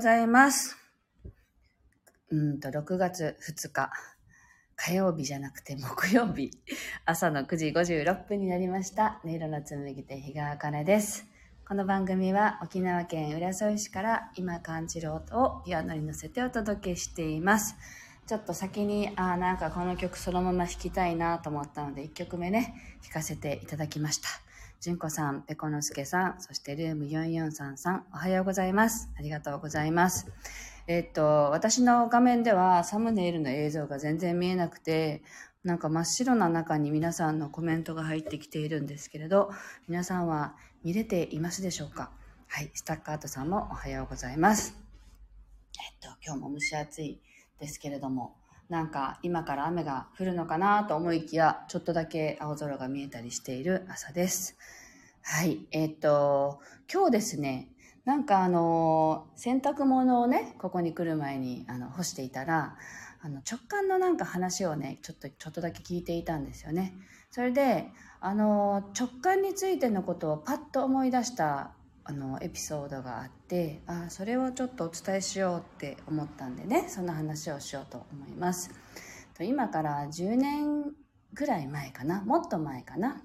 ございます。うんと、6月2日、火曜日じゃなくて木曜日、朝の9時56分になりました。音色の紡手日川茜です。この番組は沖縄県浦添市から今感じる音をピアノに乗せてお届けしています。ちょっと先に、あーなんかこの曲そのまま弾きたいなと思ったので、1曲目ね、弾かせていただきました。純子さん、ペコノスケさん、そしてルーム4433さん、おはようございます。ありがとうございます。えっと、私の画面ではサムネイルの映像が全然見えなくて、なんか真っ白な中に皆さんのコメントが入ってきているんですけれど、皆さんは見れていますでしょうか？はい、スタッカートさんもおはようございます。えっと、今日も蒸し暑いですけれども、なんか今から雨が降るのかなと思いきや、ちょっとだけ青空が見えたりしている朝です。はい、えっと、今日ですね、なんかあの、洗濯物をね、ここに来る前にあの干していたら、あの直感のなんか話をね、ちょっと、ちょっとだけ聞いていたんですよね。それで、あの、直感についてのことをパッと思い出したあのエピソードがあってあそれをちょっとお伝えしようって思ったんでねその話をしようと思いますと今から10年ぐらい前かなもっと前かな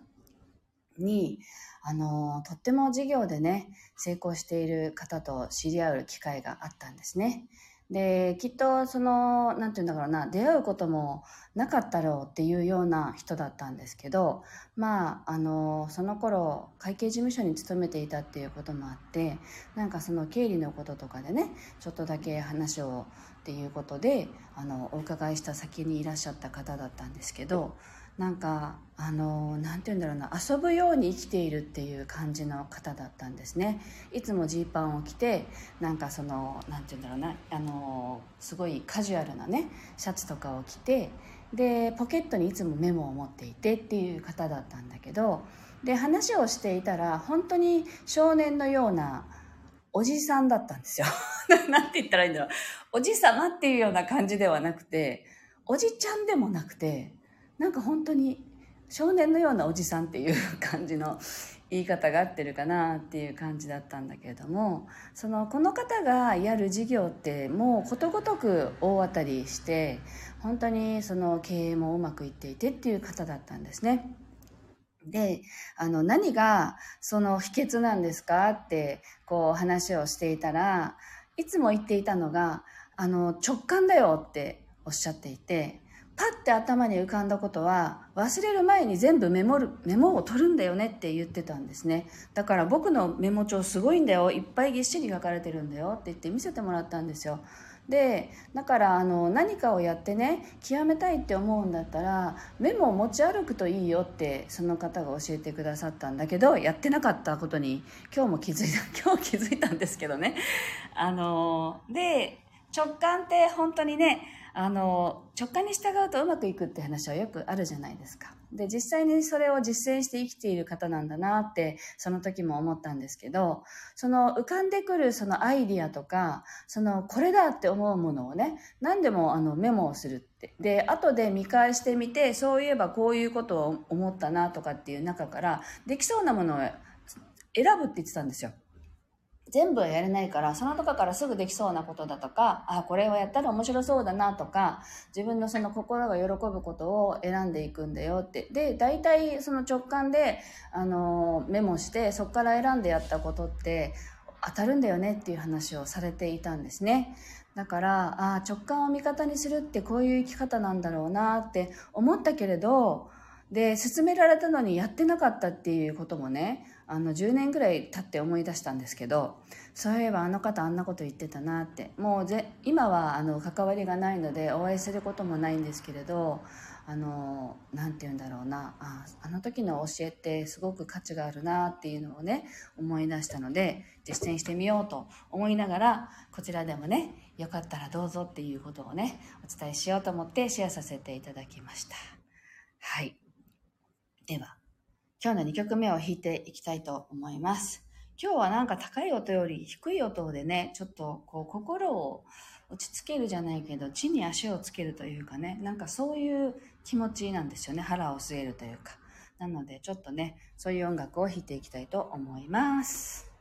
にあのとっても事業でね成功している方と知り合う機会があったんですね。できっとその何て言うんだろうな出会うこともなかったろうっていうような人だったんですけどまああのその頃会計事務所に勤めていたっていうこともあってなんかその経理のこととかでねちょっとだけ話をっていうことであのお伺いした先にいらっしゃった方だったんですけどなんかあのなんて言うんだろうな遊ぶように生きているっていう感じの方だったんですね。いつもジーパンを着てなんかそのなんて言うんだろうなあのすごいカジュアルなねシャツとかを着てでポケットにいつもメモを持っていてっていう方だったんだけどで話をしていたら本当に少年のようなおじさんだったんですよ。なんて言ったらいいんだろう。おじさまっていうような感じではなくておじちゃんでもなくてなんか本当に少年のようなおじさんっていう感じの言い方が合ってるかなっていう感じだったんだけれどもそのこの方がやる事業ってもうことごとく大当たりして本当にその経営もうまくいっていてっていう方だったんですね。であの何がその秘訣なんですかってこう話をしていたらいつも言っていたのがあの直感だよっておっしゃっていてパッて頭に浮かんだことは忘れる前に全部メモるメモを取るんだよねって言ってたんですね。だから僕のメモ帳すごいんだよ。いっぱいぎっしり書かれてるんだよ。って言って見せてもらったんですよ。でだからあの何かをやってね極めたいって思うんだったらメモを持ち歩くといいよってその方が教えてくださったんだけどやってなかったことに今日も気づいた 今日気づいたんですけどね。あので直感って本当にねあの直感に従うとうまくいくって話はよくあるじゃないですか。で実際にそれを実践して生きている方なんだなってその時も思ったんですけどその浮かんでくるそのアイディアとかそのこれだって思うものをね何でもあのメモをするって。で後で見返してみてそういえばこういうことを思ったなとかっていう中からできそうなものを選ぶって言ってたんですよ。全部はやれないから、その中からすぐできそうなことだとか、あ、これをやったら面白そうだなとか、自分のその心が喜ぶことを選んでいくんだよって。で、大体その直感で、あの、メモして、そこから選んでやったことって当たるんだよねっていう話をされていたんですね。だから、あ直感を味方にするってこういう生き方なんだろうなって思ったけれど、で、勧められたのにやってなかったっていうこともね、あの10年ぐらい経って思い出したんですけどそういえばあの方あんなこと言ってたなって。もうぜ今はあの関わりがないのでお会いすることもないんですけれどあのなて言うんだろうな。ああの時の教えってすごく価値があるなっていうのをね思い出したので実践してみようと思いながらこちらでもねよかったらどうぞっていうことをねお伝えしようと思ってシェアさせていただきました。はい。では。今日の2曲目を弾いていきたいと思います。今日はなんか高い音より低い音でね、ちょっとこう心を落ち着けるじゃないけど、地に足をつけるというかね、なんかそういう気持ちなんですよね。腹を据えるというか。なのでちょっとね、そういう音楽を弾いていきたいと思います。「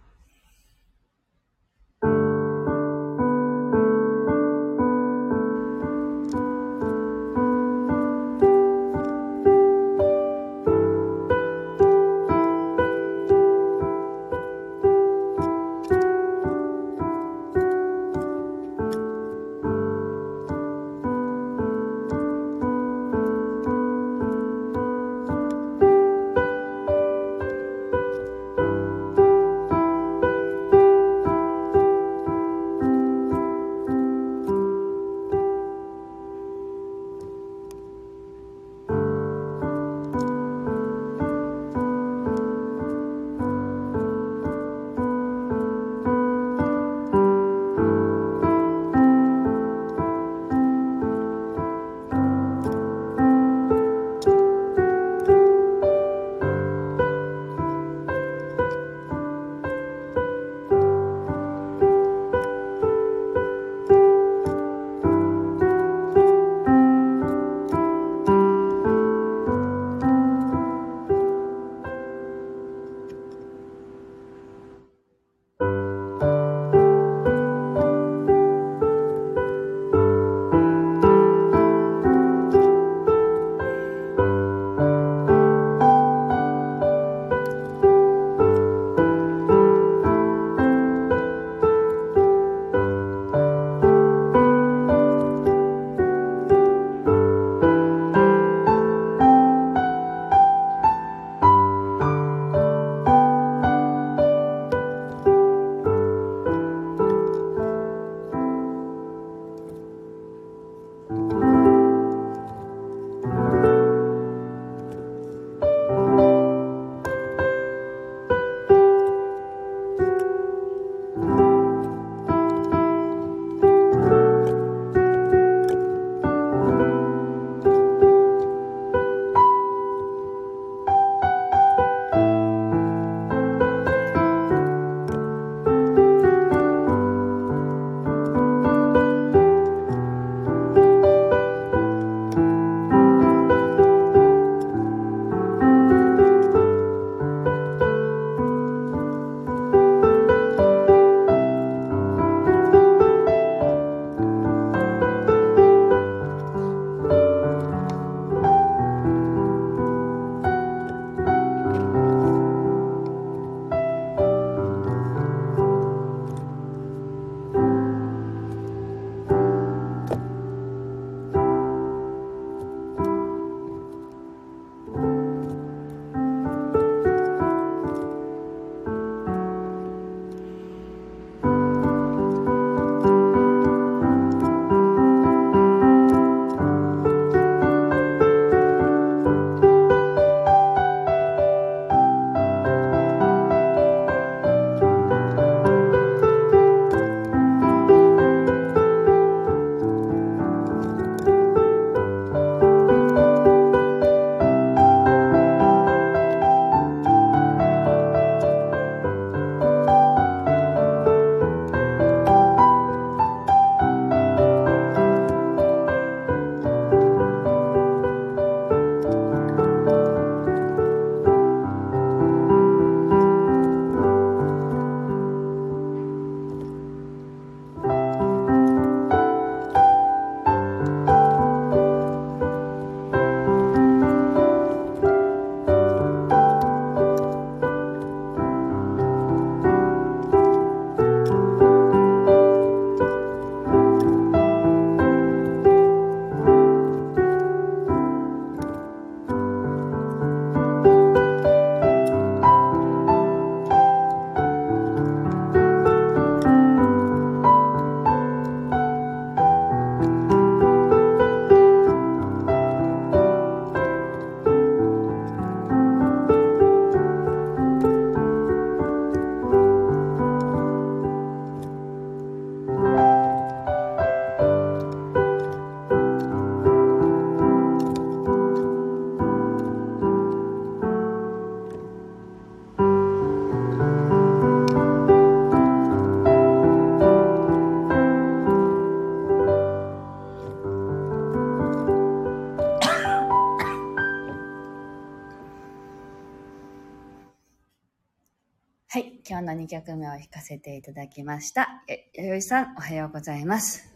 今日の2曲目を弾かせていただきました。え、よいさん、おはようございます。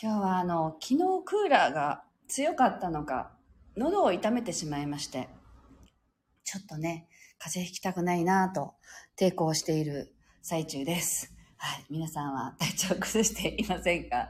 今日はあの、昨日クーラーが強かったのか、喉を痛めてしまいまして、ちょっとね、風邪ひきたくないなぁと抵抗している最中です。はい。皆さんは体調崩していませんか？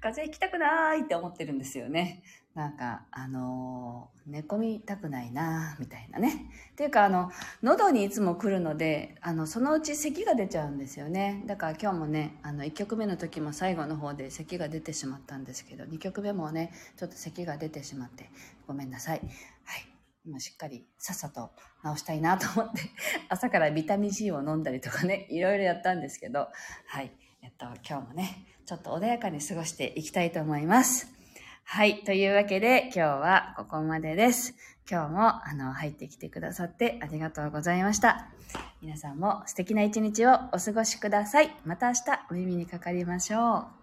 風邪ひきたくないって思ってるんですよね。なんか、あのー寝込みたくないなみたいなね。っていうか、あの、喉にいつも来るので、あの、そのうち咳が出ちゃうんですよね。だから今日もね、あの、1曲目の時も最後の方で咳が出てしまったんですけど、2曲目もね、ちょっと咳が出てしまって、ごめんなさい。はい。今しっかりさっさと治したいなと思って、朝からビタミン C を飲んだりとかね、いろいろやったんですけど、はい。えっと、今日もね、ちょっと穏やかに過ごしていきたいと思います。はい。というわけで、今日はここまでです。今日も、あの、入ってきてくださってありがとうございました。皆さんも素敵な一日をお過ごしください。また明日お耳にかかりましょう。